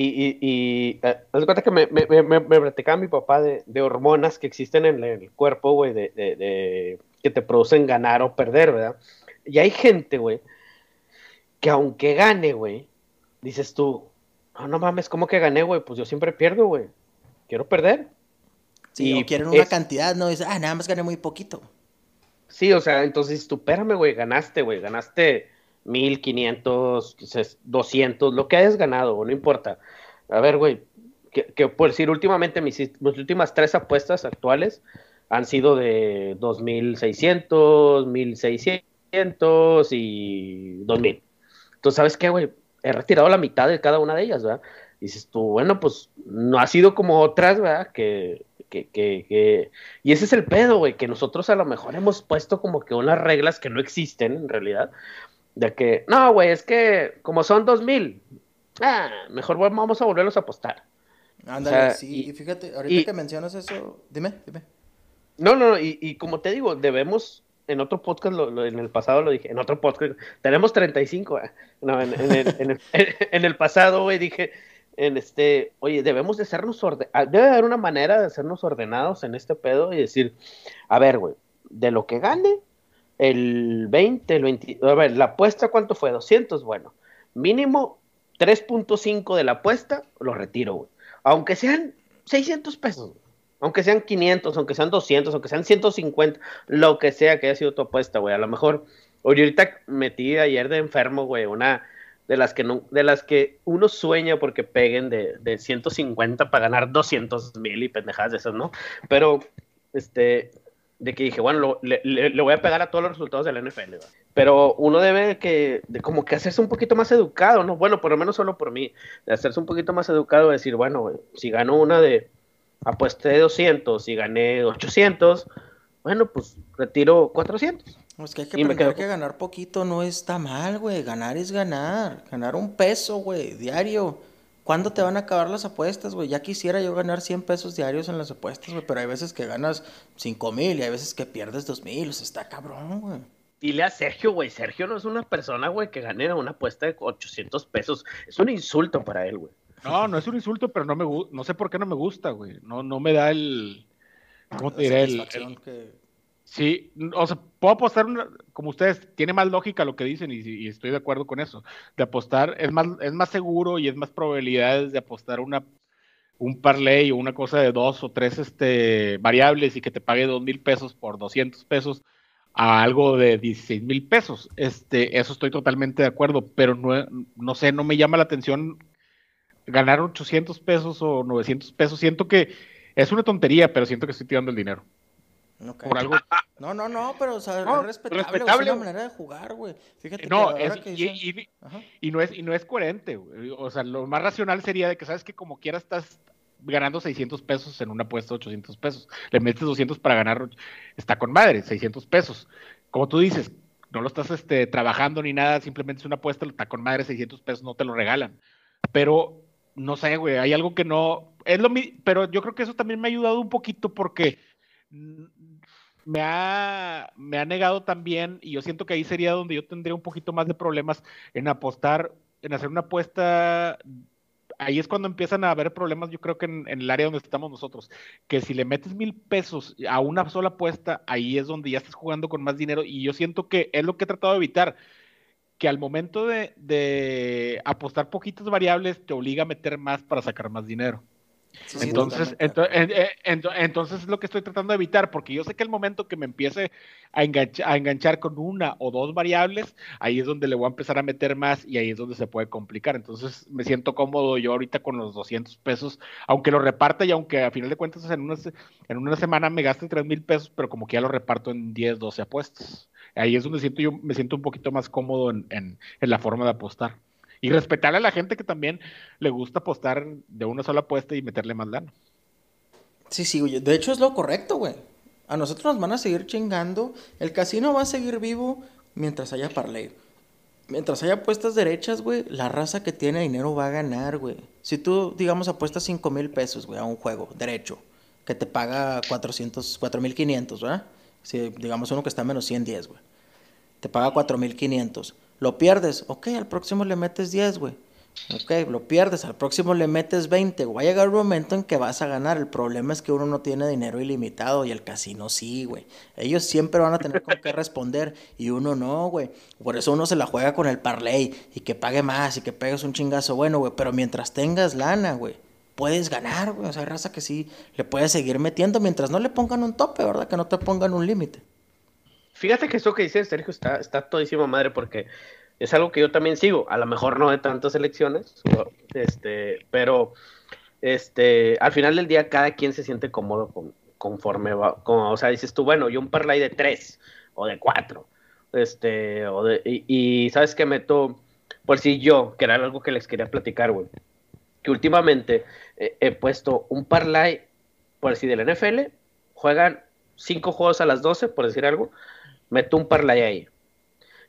y, y, y eh, cuenta que me, me, me, platicaba mi papá de, de, hormonas que existen en el cuerpo, güey, de, de, que te producen ganar o perder, ¿verdad? Y hay gente, güey, que aunque gane, güey, dices tú, no, no mames, ¿cómo que gané, güey? Pues yo siempre pierdo, güey. Quiero perder. Sí, y quieren una cantidad, no dices, ah, nada más gané muy poquito. Sí, o sea, entonces tú, espérame, güey, ganaste, güey, ganaste 1500, 200, lo que hayas ganado, no importa. A ver, güey, que, por decir, últimamente mis, últimas tres apuestas actuales han sido de 2600, 1600 y 2000. Entonces, ¿sabes qué, güey? He retirado la mitad de cada una de ellas, ¿verdad? dices tú, bueno, pues no ha sido como otras, ¿verdad? Que, que, que, que... Y ese es el pedo, güey, que nosotros a lo mejor hemos puesto como que unas reglas que no existen en realidad, De que, no, güey, es que como son dos mil, ah, mejor vamos a volverlos a apostar. Ándale, sí, y, fíjate, ahorita que mencionas eso, dime, dime. No, no, y, y como te digo, debemos, en otro podcast, lo, en el pasado lo dije, en otro podcast, tenemos 35, eh. no, en, en, el, en, el, [laughs] en el pasado, güey, dije, en este, oye, debemos de sernos ordenados, ah, debe haber una manera de hacernos ordenados en este pedo y decir, a ver, güey, de lo que gane, el 20, el 20, a ver, la apuesta, ¿cuánto fue? 200, bueno, mínimo 3.5 de la apuesta, lo retiro, güey. Aunque sean 600 pesos, aunque sean 500, aunque sean 200, aunque sean 150, lo que sea que haya sido tu apuesta, güey. A lo mejor, oye, ahorita metí ayer de enfermo, güey, una de las que no, de las que uno sueña porque peguen de, de 150 para ganar 200 mil y pendejadas de esas, ¿no? Pero, este, de que dije, bueno, le, voy a pegar a todos los resultados de la NFL, pero uno debe que, de como que hacerse un poquito más educado, ¿no? Bueno, por lo menos solo por mí, de hacerse un poquito más educado, decir, bueno, si gano una de, apuesté de 200 y gané 800, bueno, pues retiro 400. Es que hay que aprender que ganar poquito no está mal, güey. Ganar es ganar. Ganar un peso, güey, diario. ¿Cuándo te van a acabar las apuestas, güey? Ya quisiera yo ganar 100 pesos diarios en las apuestas, güey. Pero hay veces que ganas 5 mil y hay veces que pierdes 2 mil. O sea, está cabrón, güey. Dile a Sergio, güey. Sergio no es una persona, güey, que gane una apuesta de 800 pesos. Es un insulto para él, güey. No, no es un insulto, pero no me no sé por qué no me gusta, güey. No, no me da el. ¿Cómo te diré? El, Sí, o sea, puedo apostar, como ustedes, tiene más lógica lo que dicen y, estoy de acuerdo con eso. De apostar es más, es más seguro y es más probabilidades de apostar una, un parlay o una cosa de dos o tres este, variables y que te pague dos mil pesos por 200 pesos a algo de 16 mil pesos. Este, eso estoy totalmente de acuerdo, pero no, no sé, no me llama la atención ganar 800 pesos o 900 pesos. Siento que es una tontería, pero siento que estoy tirando el dinero. Por algo. No, no, no, pero o sea, es respetable, es una manera de jugar, güey. Fíjate no, que, y, no es, y no es coherente, güey. O sea, lo más racional sería de que, sabes que como quiera estás ganando 600 pesos en una apuesta de 800 pesos. Le metes 200 para ganar, está con madre, 600 pesos. Como tú dices, no lo estás este, trabajando ni nada, simplemente es una apuesta, está con madre, 600 pesos no te lo regalan. Pero, no sé, güey, hay algo que no... Es lo pero yo creo que eso también me ha ayudado un poquito porque me ha, me ha negado también, y yo siento que ahí sería donde yo tendría un poquito más de problemas en apostar, en hacer una apuesta. Ahí es cuando empiezan a haber problemas, yo creo que en, el área donde estamos nosotros, que si le metes mil pesos a una sola apuesta, ahí es donde ya estás jugando con más dinero, y yo siento que es lo que he tratado de evitar, que al momento de, de apostar poquitas variables te obliga a meter más para sacar más dinero entonces, entonces, es lo que estoy tratando de evitar, porque yo sé que el momento que me empiece a enganchar, a enganchar con una o dos variables, ahí es donde le voy a empezar a meter más y ahí es donde se puede complicar. Entonces me siento cómodo yo ahorita con los 200 pesos, aunque lo reparta y aunque a final de cuentas en una, en una semana me gaste 3 mil pesos, pero como que ya lo reparto en 10, 12 apuestas. Ahí es donde siento yo me siento un poquito más cómodo en, en la forma de apostar. Y respetarle a la gente que también le gusta apostar de una sola apuesta y meterle más lana. Sí, sí, güey. De hecho es lo correcto, güey. A nosotros nos van a seguir chingando. El casino va a seguir vivo mientras haya parlay. Mientras haya apuestas derechas, güey, la raza que tiene dinero va a ganar, güey. Si tú, digamos, apuestas 5 mil pesos, güey, a un juego derecho, que te paga 400, 4.500, ¿verdad? Si, digamos, uno que está a menos 110, güey. Te paga 4.500 lo pierdes, ok, al próximo le metes 10, güey. Ok, lo pierdes, al próximo le metes 20. Va a llegar un momento en que vas a ganar. El problema es que uno no tiene dinero ilimitado y el casino sí, güey. Ellos siempre van a tener con qué responder y uno no, güey. Por eso uno se la juega con el parlay y que pague más y que pegues un chingazo bueno, güey. Pero mientras tengas lana, güey, puedes ganar, güey. O sea, raza que sí le puedes seguir metiendo mientras no le pongan un tope, ¿verdad? Que no te pongan un límite. Fíjate que eso que dice Sergio está, está todísima madre porque es algo que yo también sigo, a lo mejor no de tantas elecciones, este, pero este, al final del día cada quien se siente cómodo con, conforme va, o sea, dices tú, bueno, yo un parlay de tres o de cuatro, este, o de, y, sabes que meto, por si yo, que era algo que les quería platicar, güey, que últimamente he puesto un parlay, por decir, del NFL, juegan cinco juegos a las 12, por decir algo, meto un parlay ahí.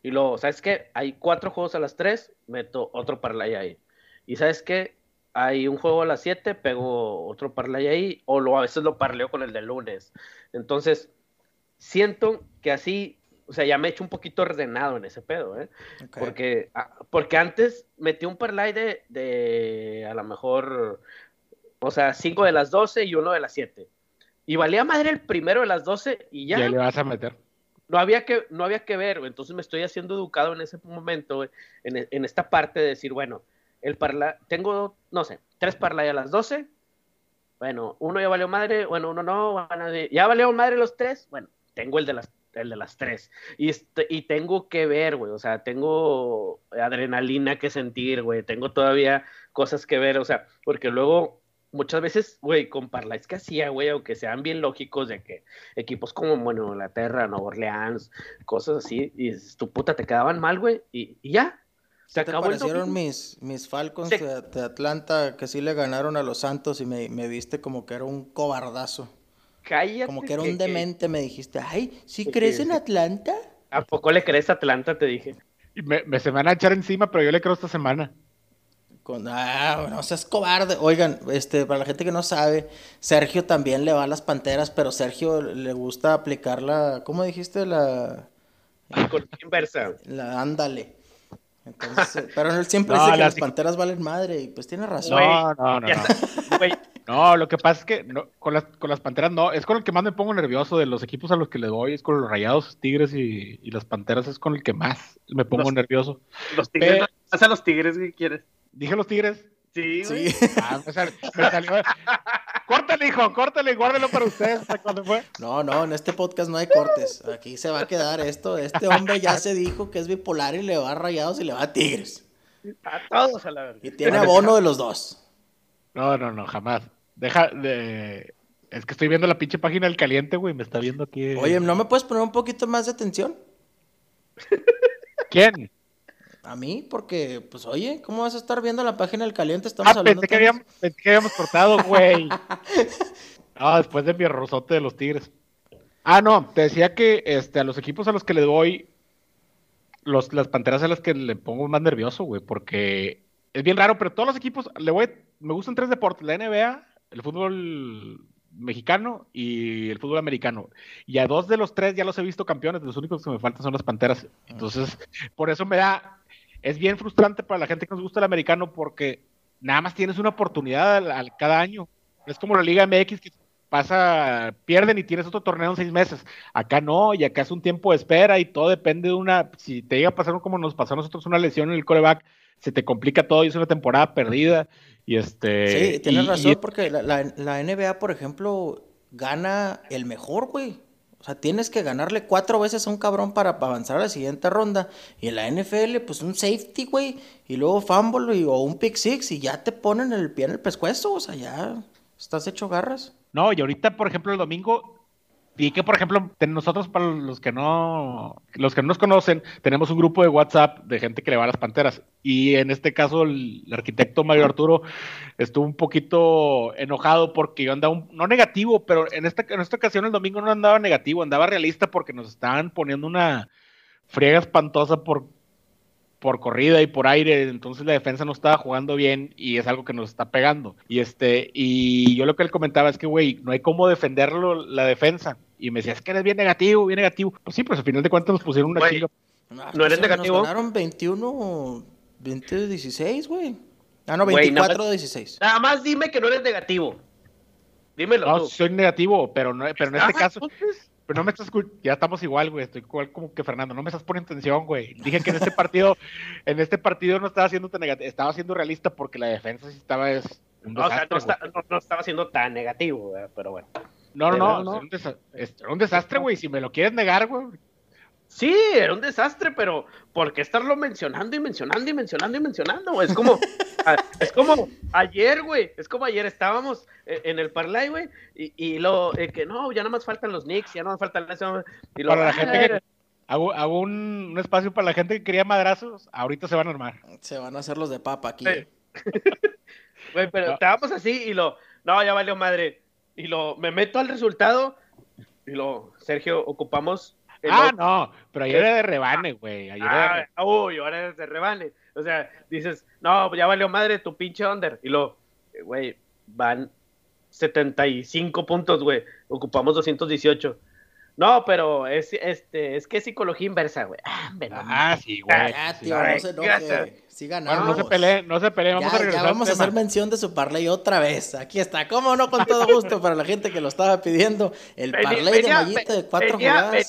Y luego, ¿sabes qué? Hay cuatro juegos a las 3, meto otro parlay ahí. Y ¿sabes qué? Hay un juego a las 7, pego otro parlay ahí, o lo, a veces lo parleo con el de lunes. Entonces, siento que así, o sea, ya me he hecho un poquito ordenado en ese pedo, ¿eh? Porque, ah, porque antes metí un parlay de, de a lo mejor, o sea, 5 de las 12 y uno de las 7. Y valía madre el primero de las 12 y Ya, ya le vas a meter. No había que, no había que ver, entonces me estoy haciendo educado en ese momento, en, en esta parte de decir, bueno, el parla, tengo, no sé, tres parlay a las 12, bueno, uno ya valió madre, bueno, uno no, van a ya valió madre los tres, bueno, tengo el de las, el de las tres, y, este- y tengo que ver, güey, o sea, tengo adrenalina que sentir, güey, tengo todavía cosas que ver, o sea, porque luego... Muchas veces, güey, con parlays que hacía, güey, aunque sean bien lógicos de que equipos como, bueno, Inglaterra, Nueva Orleans, cosas así, y tu puta te quedaban mal, güey, y, y ya. Se ¿Qué te acabó el parecieron mis, mis Falcons Sí. de, de Atlanta que sí le ganaron a los Santos y me, me viste como que era un cobardazo? Cállate. Como que era un que- demente, me dijiste, ay, ¿sí que- crees que- en Atlanta? ¿A poco le crees a Atlanta? Te dije. Y me, me se me van a echar encima, pero yo le creo esta semana. Con, ah, no seas cobarde. Oigan, este, para la gente que no sabe, Sergio también le va a las panteras, pero Sergio le gusta aplicar la, ¿cómo dijiste? La, inversa. la ándale. Entonces, eh, pero él siempre [laughs] No, dice que la las panteras valen madre, y pues tiene razón. No, no, no, no. [laughs] Güey, No, lo que pasa es que no, con, las, con las panteras no, es con el que más me pongo nervioso de los equipos a los que le doy, es con los rayados, tigres y, y las panteras es con el que más me pongo Los- nervioso. los tigres, Pe- no vas a los tigres, ¿qué quieres? Dije los tigres. Sí, güey. Sí. Ah, me sal- me salió. Córtale, hijo, córtale, guárdalo para ustedes. ¿hasta cuándo fue? No, no, en este podcast no hay cortes. Aquí se va a quedar esto. Este hombre ya se dijo que es bipolar y le va a rayados y le va a tigres. A todos a la verga. Y tiene abono de los dos. No, no, no, jamás. Deja de. Es que estoy viendo la pinche página del caliente, güey. Me está viendo aquí. Oye, ¿no me puedes poner un poquito más de atención? ¿Quién? A mí, porque, pues, oye, ¿cómo vas a estar viendo la página del caliente? Estamos Ah, hablando pensé que, habíamos, pensé que habíamos cortado, güey. [laughs] Ah, después de mi rosote de los Tigres. Ah, no, te decía que este, a los equipos a los que le doy, los, las panteras a las que le pongo más nervioso, güey, porque es bien raro, pero todos los equipos, le voy, me gustan tres deportes, la NBA, el fútbol mexicano y el fútbol americano. Y a dos de los tres ya los he visto campeones, los únicos que me faltan son las panteras. Entonces, por eso me da, es bien frustrante para la gente que nos gusta el americano porque nada más tienes una oportunidad al, al- cada año. Es como la Liga MX que pasa, pierden y tienes otro torneo en seis meses. Acá no, y acá es un tiempo de espera y todo depende de una, si te llega a pasar como nos pasó a nosotros una lesión en el coreback, se te complica todo y es una temporada perdida. Y este. Sí, tienes y- razón, y- porque la, la- la NBA, por ejemplo, gana el mejor, güey. Tienes que ganarle cuatro veces a un cabrón para avanzar a la siguiente ronda. Y en la NFL, pues un safety, güey. Y luego fumble y- o un pick six y ya te ponen el pie en el pescuezo. O sea, ya estás hecho garras. No, y ahorita, por ejemplo, el domingo, vi que, por ejemplo, nosotros, para los que no, los que no nos conocen, tenemos un grupo de WhatsApp de gente que le va a las panteras. Y en este caso, el, el arquitecto Mario Arturo estuvo un poquito enojado porque yo andaba, un- no negativo, pero en esta, en esta ocasión el domingo no andaba negativo, andaba realista porque nos estaban poniendo una friega espantosa por por corrida y por aire, entonces la defensa no estaba jugando bien y es algo que nos está pegando. Y este, y yo lo que él comentaba es que, güey, no hay cómo defenderlo la defensa. Y me decía, es que eres bien negativo, bien negativo. Pues sí, pues al final de cuentas nos pusieron una Güey, chinga. ¿No eres pues, negativo? Nos ganaron 21, 20, 16, güey. Ah, no, Güey, nada 24, 16. Nada más dime que no eres negativo. Dímelo No, tú. soy negativo, pero no, pero en este Ah, caso, entonces, pero no me estás ya estamos igual, güey, estoy igual como que Fernando, no me estás poniendo atención, güey. Dije que en este partido, [laughs] en este partido no estaba siendo tan negativo, estaba siendo realista porque la defensa sí estaba es un o sea, no, güey. está- no- no estaba siendo tan negativo, ¿verdad? pero bueno. No, no, no, no. Era, un desa- es- era un desastre, güey. Si me lo quieres negar, güey. Sí, era un desastre, pero ¿por qué estarlo mencionando y mencionando y mencionando y mencionando? güey? Es como, [laughs] a- es como ayer, güey, es como ayer estábamos eh, en el parlay, güey, y, y lo eh, que no, ya no más faltan los Knicks, ya no más faltan eso, y lo, Para la ah, gente que hago, hago un, un espacio para la gente que quería madrazos, ahorita se van a armar. Se van a hacer los de papa aquí. Sí. [laughs] Güey, pero No. estábamos así y lo, no, ya valió madre. Y lo, me meto al resultado y lo, Sergio, ocupamos Ah, no, pero ayer era de rebane, güey. Ah, uy, ahora es de rebane. O sea, dices, no, ya valió madre tu pinche under. Y lo, güey, van 75 puntos, güey. Ocupamos 218. No, pero es, este, es que es psicología inversa, güey. Ah, ah sí, güey. Ah, tío, no se enoje. Sí ganamos. no se peleen, no se peleen. Vamos ya, a regresar. Ya vamos a hacer mención de su parlay otra vez. Aquí está. ¿Cómo no? Con todo gusto para la gente que lo estaba pidiendo. El parlay de mallita de cuatro jugadas.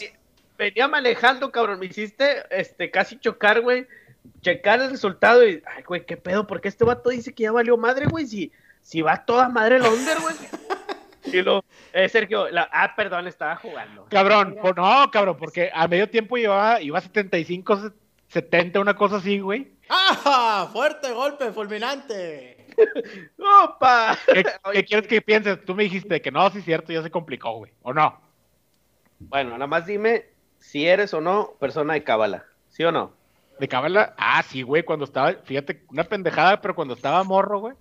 Venía, manejando, cabrón. Me hiciste este, casi chocar, güey. Checar el resultado y, ay, güey, qué pedo. ¿Por qué este vato dice que ya valió madre, güey? Si, si va toda madre el under, güey. [laughs] Y lo, eh, Sergio, ah, perdón, estaba jugando. Cabrón, no, cabrón, porque a medio tiempo llevaba, iba 75, 70, una cosa así, güey. ¡Ah! Fuerte golpe, fulminante. [laughs] ¡Opa! ¿Qué, quieres que pienses? Tú me dijiste que no, sí es cierto, ya se complicó, güey. ¿O no? Bueno, nada más dime si eres o no persona de cábala. ¿Sí o no? ¿De cábala? Ah, sí, güey, cuando estaba, fíjate, una pendejada, pero cuando estaba morro, güey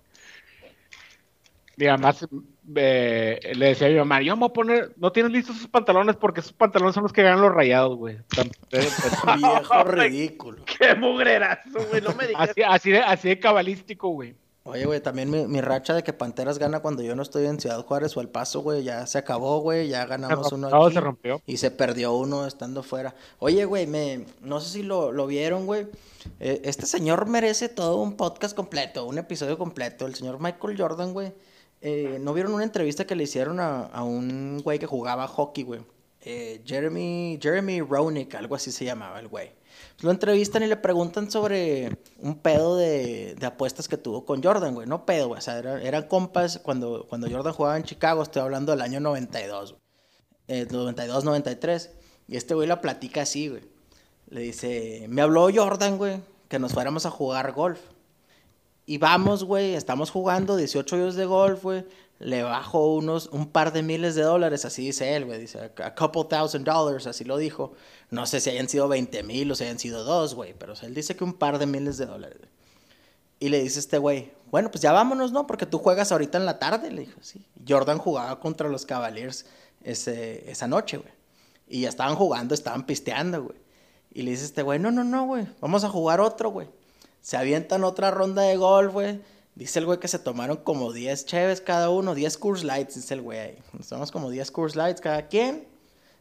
mi mamá eh, le decía a mi mamá, yo me voy a poner, no tienes listos sus pantalones porque esos pantalones son los que ganan los rayados, güey. [laughs] Viejo [laughs] ridículo. Qué mugrerazo, güey, no me digas. Así, así, de, así de cabalístico, güey. Oye, güey, también mi, racha de que Panteras gana cuando yo no estoy en Ciudad Juárez o El Paso, güey, ya se acabó, güey, ya ganamos uno aquí. se rompió. Y se perdió uno estando fuera. Oye, güey, me, no sé si lo, lo vieron, güey. Eh, este señor merece todo un podcast completo, un episodio completo. El señor Michael Jordan, güey eh, ¿No vieron una entrevista que le hicieron a, un güey que jugaba hockey, güey? Eh, Jeremy, Jeremy Roenick, algo así se llamaba el güey. Pues lo entrevistan y le preguntan sobre un pedo de, apuestas que tuvo con Jordan, güey. No pedo, güey. O sea, eran compas cuando, cuando Jordan jugaba en Chicago. Estoy hablando del año 92, eh, 92, 93. Y este güey la platica así, güey. Le dice, me habló Jordan, güey, que nos fuéramos a jugar golf. Y vamos, güey, estamos jugando 18 hoyos de golf, güey. Le bajo unos, un par de miles de dólares, así dice él, güey. Dice, a couple thousand dollars, así lo dijo. No sé si hayan sido 20 mil o si hayan sido dos, güey. Pero él dice que un par de miles de dólares. Y le dice este güey, bueno, pues ya vámonos, ¿no? Porque tú juegas ahorita en la tarde, le dijo, sí. Jordan jugaba contra los Cavaliers ese, esa noche, güey. Y ya estaban jugando, estaban pisteando, güey. Y le dice este güey, no, no, no, güey. Vamos a jugar otro, güey. Se avientan otra ronda de golf, güey. Dice el güey que se tomaron como 10 cheves cada uno, 10 Coors Lights, dice el güey ahí. Nos tomamos como 10 Coors Lights cada quien.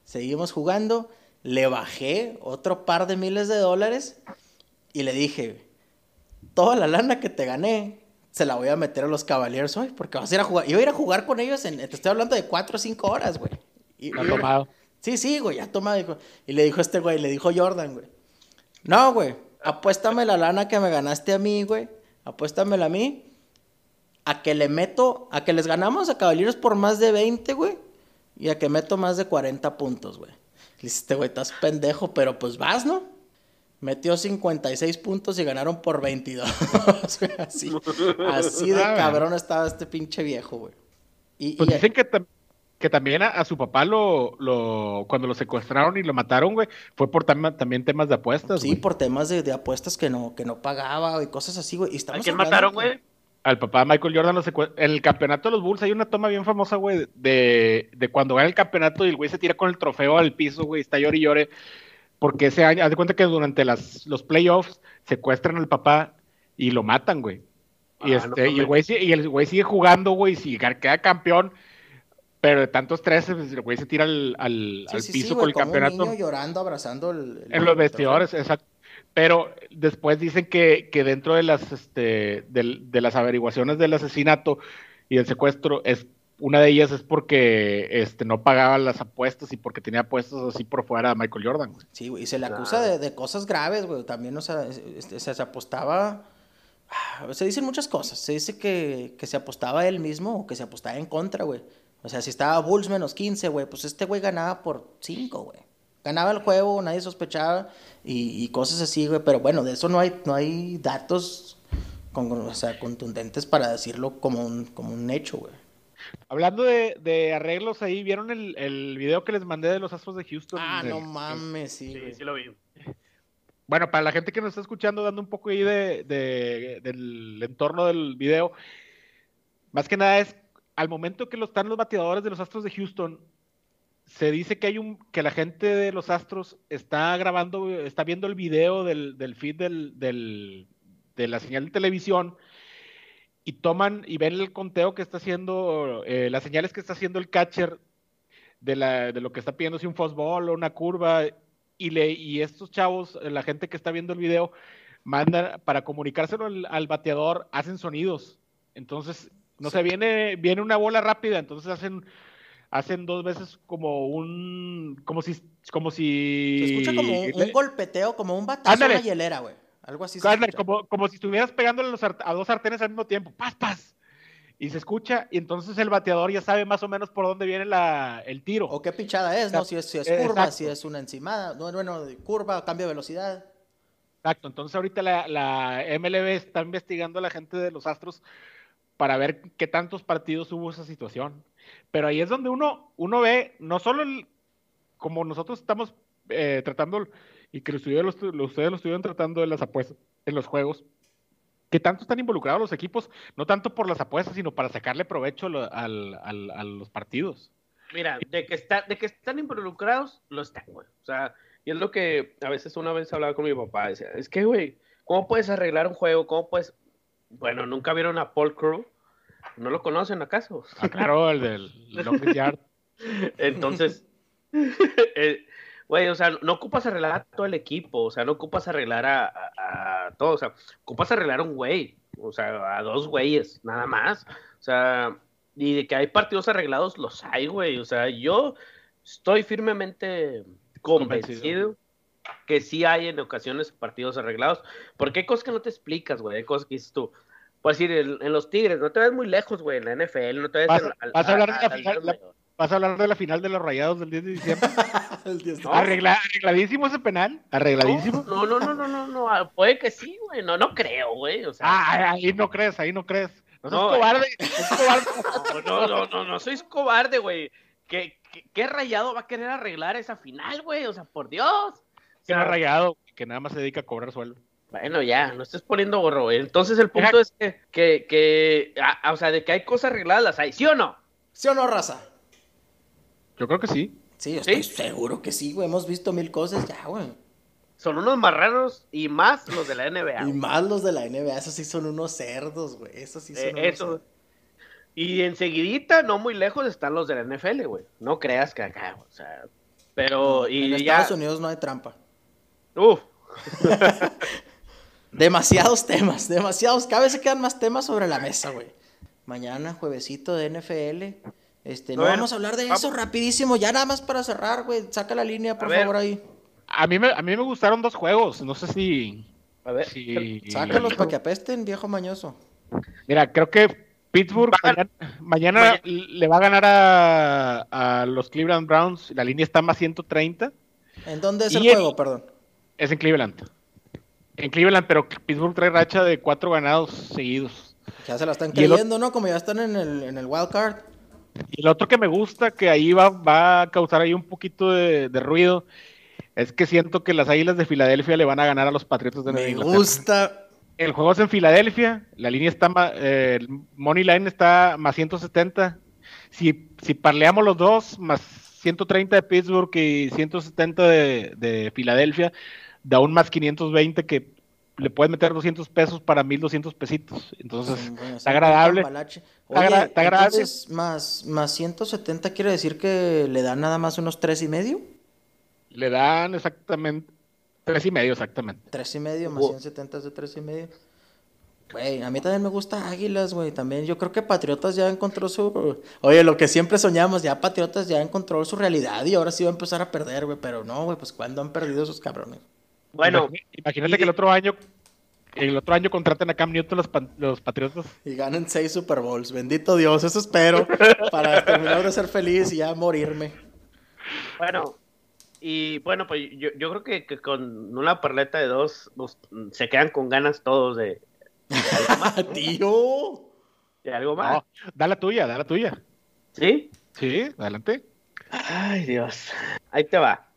Seguimos jugando. Le bajé otro par de miles de dólares y le dije, toda la lana que te gané se la voy a meter a los Cavaliers hoy porque vas a ir a jugar. Iba a ir a jugar con ellos en, te estoy hablando de 4 o 5 horas, güey. Y, ¿Ha tomado? Sí, sí, güey, ya tomado. Y le dijo este güey, le dijo Jordan, güey. No, güey, apuéstame la lana que me ganaste a mí, güey. Apuéstamela a mí. A que le meto, a que les ganamos a Caballeros por más de 20, güey. Y a que meto más de 40 puntos, güey. Le este güey, estás pendejo, pero pues vas, ¿no? Metió 56 puntos y ganaron por 22. [laughs] así, así de ah, cabrón estaba este pinche viejo, güey. Y, pues dicen que que también a, su papá lo, lo, cuando lo secuestraron y lo mataron, güey, fue por también temas de apuestas. Sí, por temas de, apuestas que no, que no pagaba y cosas así, güey. ¿A quién mataron, güey? Al papá Michael Jordan lo En el campeonato de los Bulls hay una toma bien famosa, güey, de, de cuando gana el campeonato y el güey se tira con el trofeo al piso, güey, está llore y llore. Porque ese año, haz de cuenta que durante las, los playoffs secuestran al papá y lo matan, güey. Y, ah, este, y el güey y el güey sigue jugando, güey, y queda campeón pero de tantos tres, pues, el güey se tira al, al, piso con el campeonato. Un niño llorando, abrazando el. en los vestidores, exacto. Pero después dicen que, que dentro de las, este, de, las averiguaciones del asesinato y del secuestro, es una de ellas es porque este, no pagaba las apuestas y porque tenía apuestas así por fuera a Michael Jordan. Sí, güey, y se le acusa de, de, cosas graves, güey. También, o sea, se, se, apostaba. Ah, se dicen muchas cosas. Se dice que, que se apostaba él mismo o que se apostaba en contra, güey. O sea, si estaba Bulls menos 15, güey, pues este güey ganaba por 5, güey. Ganaba el juego, nadie sospechaba y, cosas así, güey. Pero bueno, de eso no hay, no hay datos con, o sea, contundentes para decirlo como un, como un hecho, güey. Hablando de, arreglos ahí, ¿vieron el, el, video que les mandé de los Astros de Houston? Ah, no mames, sí. Sí, sí lo vi. Bueno, para la gente que nos está escuchando, dando un poco ahí de, de, del entorno del video, más que nada es al momento que están los bateadores de los Astros de Houston, se dice que hay un que la gente de los Astros está grabando, está viendo el video del, feed de la señal de televisión y toman y ven el conteo que está haciendo, eh, las señales que está haciendo el catcher de, lo que está pidiendo, si un fastball o una curva, y, le, y estos chavos, la gente que está viendo el video, mandan para comunicárselo al bateador, hacen sonidos. Entonces, no sé, viene, viene una bola rápida, entonces hacen hacen dos veces como un como si como si Se escucha como un, un golpeteo, como un batazo Ándale. a la hielera, güey. Algo así. Ándale, como, como si estuvieras pegándole a, los a dos sartenes al mismo tiempo, paz, paz. Y se escucha, y entonces el bateador ya sabe más o menos por dónde viene la, el tiro. O qué pinchada es, ¿no? Si es, si es curva, exacto. si es una encimada, no, bueno, curva, cambio de velocidad. Exacto, entonces ahorita la, la MLB está investigando a la gente de los Astros para ver qué tantos partidos hubo esa situación. Pero ahí es donde uno, uno ve, no solo el, como nosotros estamos eh, tratando, y que los, los- ustedes lo estuvieron tratando de las apuestas en los juegos, que tanto están involucrados los equipos, no tanto por las apuestas, sino para sacarle provecho lo- al- al- a los partidos. Mira, de que, está, de que están involucrados, lo están, güey. O sea, y es lo que a veces una vez hablaba con mi papá, decía, es que, güey, ¿cómo puedes arreglar un juego? ¿Cómo puedes...? Bueno, ¿nunca vieron a Paul Crew? ¿No lo conocen acaso? Ah, claro, el del [laughs] Longest Yard. Entonces, [laughs] eh, güey, o sea, no ocupas arreglar a todo el equipo, o sea, no ocupas arreglar a, a, a todo, o sea, ocupas arreglar a un güey, o sea, a dos güeyes, nada más. O sea, y de que hay partidos arreglados, los hay, güey. O sea, yo estoy firmemente convencido, Convencido. Que sí hay en ocasiones partidos arreglados, porque hay cosas que no te explicas, güey, hay cosas que dices tú. Pues decir, en, en los Tigres, no te ves muy lejos, güey, en la NFL, no te ves Vas- en- al- vas a hablar de la al- final- al- la- Vas a hablar de la final de los Rayados del 10 de diciembre. [laughs] El diez de- No. Arregla- arregladísimo ese penal. Arregladísimo. No, no, no, no, no, no, ah, puede que sí, güey, no, no creo, güey, o sea, Ah, ahí no crees, ahí no crees. No No, cobarde. seas [laughs] cobarde. no, no, no, no, sois cobarde, güey, ¿Qué, qué, qué rayado va a querer arreglar esa final, güey, o sea, por Dios, Que no ha rayado, que nada más se dedica a cobrar sueldo. bueno, ya, no estés poniendo gorro, entonces el punto es que, que, que ah, o sea, de que hay cosas arregladas, las hay, ¿sí o no? ¿Sí o no, raza? Yo creo que sí. Sí, yo estoy ¿Sí? seguro que sí, güey. Hemos visto mil cosas ya, güey. Son unos marranos y más los de la NBA. Y más los de la NBA, esos sí son unos cerdos, güey. Esos sí son Eh, unos eso. cerdos. Y enseguidita, no muy lejos, están los de la NFL, güey. No creas que acá, o sea. Pero, en y ya. Estados Unidos no hay trampa. [laughs] Demasiados temas, demasiados. Cada vez se quedan más temas sobre la mesa, güey. Mañana, juevesito de NFL. Este, no vamos a hablar de eso rapidísimo, ya nada más para cerrar, güey. Saca la línea, por A ver. favor, ahí. A mí, me, a mí me gustaron dos juegos. No sé si. a ver. si- Sácalos para que apesten, viejo mañoso. Mira, creo que Pittsburgh Va a mañana, mañana mañana- le va a ganar a, a los Cleveland Browns. La línea está más 130. ¿En dónde es Y el el- juego, perdón? Es en Cleveland. En Cleveland, pero Pittsburgh trae racha de cuatro ganados seguidos. Ya se la están creyendo, ¿no? Como ya están en el, en el wild card. Y el otro que me gusta, que ahí va, va a causar ahí un poquito de, de ruido, es que siento que las Águilas de Filadelfia le van a ganar a los Patriotas de Nueva Me Inglaterra. gusta. El juego es en Filadelfia, la línea está, eh, el money line está más 170. Si, si parleamos los dos, más 130 de Pittsburgh y 170 de, de Filadelfia, da un más 520 que le puedes meter 200 pesos para 1200 pesitos. Entonces, Mm, bueno, está sí, agradable. Está Oye, agra- está agradable. entonces, más, más 170 quiere decir que le dan nada más unos tres y medio. Le dan exactamente tres y medio exactamente. Tres y medio, más Wow. 170 es de tres y medio. Güey, a mí también me gusta Águilas, güey. También yo creo que Patriotas ya encontró su... Oye, lo que siempre soñamos, ya Patriotas ya encontró su realidad y ahora sí va a empezar a perder, güey. Pero no, güey, pues ¿cuándo han perdido esos cabrones? Bueno, imagínate y- que el otro año, el otro año contraten a Cam Newton los, los Patriotas. Y ganen seis Super Bowls. Bendito Dios, eso espero para terminar de ser feliz y ya morirme. bueno. Y bueno, pues yo, yo creo que, que con una parleta de dos pues, se quedan con ganas todos de, [laughs] Tío. de algo más. No, da la tuya, da la tuya. ¿Sí? Sí, adelante. Ay, Dios. Ahí te va.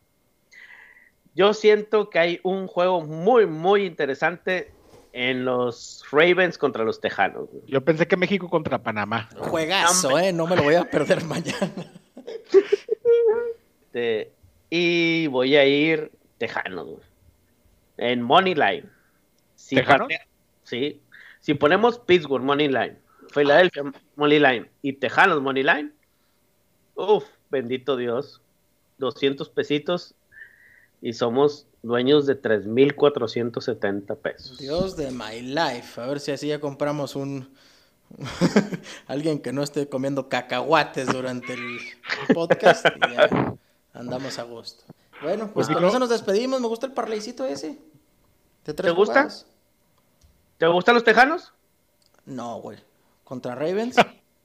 Yo siento que hay un juego muy, muy interesante en los Ravens contra los Tejanos. güey. Yo pensé que México contra Panamá. Juegazo, eh. No me lo voy a perder [laughs] mañana. Este, y voy a ir Tejanos, güey. En Money Line. Si ¿Tejanos? sí. Si ponemos Pittsburgh Money Line, Philadelphia Money Line y Tejanos Money Line, uff, bendito Dios. 200 pesitos y somos dueños de 3,470 pesos. Dios de my life. A ver si así ya compramos un. [laughs] Alguien que no esté comiendo cacahuates durante el, el podcast y ya andamos a gusto. Bueno, pues Pues, con eso nos despedimos. Me gusta el parleycito ese. ¿De tres ¿Te gusta? ¿Te gustan los Tejanos? No, güey. ¿Contra Ravens?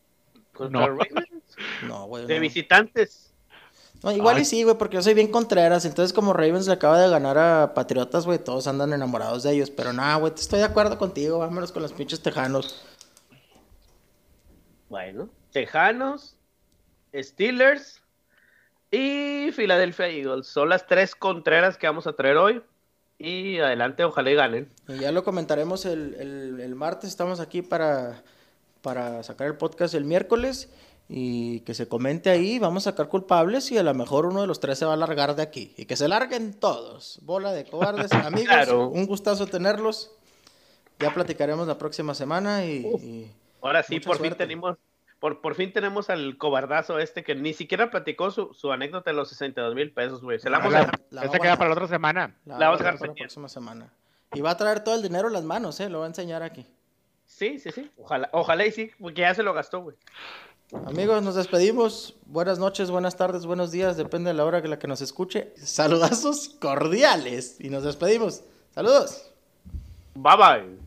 [laughs] Contra No. Ravens. No, güey. De no. visitantes. No, igual Ay. y sí, güey, porque yo soy bien contreras. Entonces, como Ravens le acaba de ganar a Patriotas, güey, todos andan enamorados de ellos. Pero nada, güey, estoy de acuerdo contigo. Vámonos con los pinches tejanos. Bueno, Tejanos, Steelers y Philadelphia Eagles. Son las tres contreras que vamos a traer hoy. Y adelante, ojalá y ganen. Y ya lo comentaremos el, el- el martes. Estamos aquí para, para sacar el podcast el miércoles. Y que se comente ahí. Vamos a sacar culpables. Y a lo mejor uno de los tres se va a largar de aquí. Y que se larguen todos. Bola de cobardes. [laughs] Amigos, Claro. un gustazo tenerlos. Ya platicaremos la próxima semana. Y, y- Ahora sí, por fin suerte. tenemos, por, por fin tenemos al cobardazo este que ni siquiera platicó su, su anécdota de los 62 mil pesos, güey. Se la vamos a La- dejar. la esta queda a- para la otra semana. La, La vamos a a dejar para la próxima semana. Y va a traer todo el dinero en las manos, ¿eh? Lo va a enseñar aquí. Sí, sí, sí. Ojalá, ojalá y sí, porque ya se lo gastó, güey. Amigos, nos despedimos. Buenas noches, buenas tardes, buenos días, depende de la hora que la que nos escuche. Saludazos cordiales y nos despedimos. Saludos. Bye bye.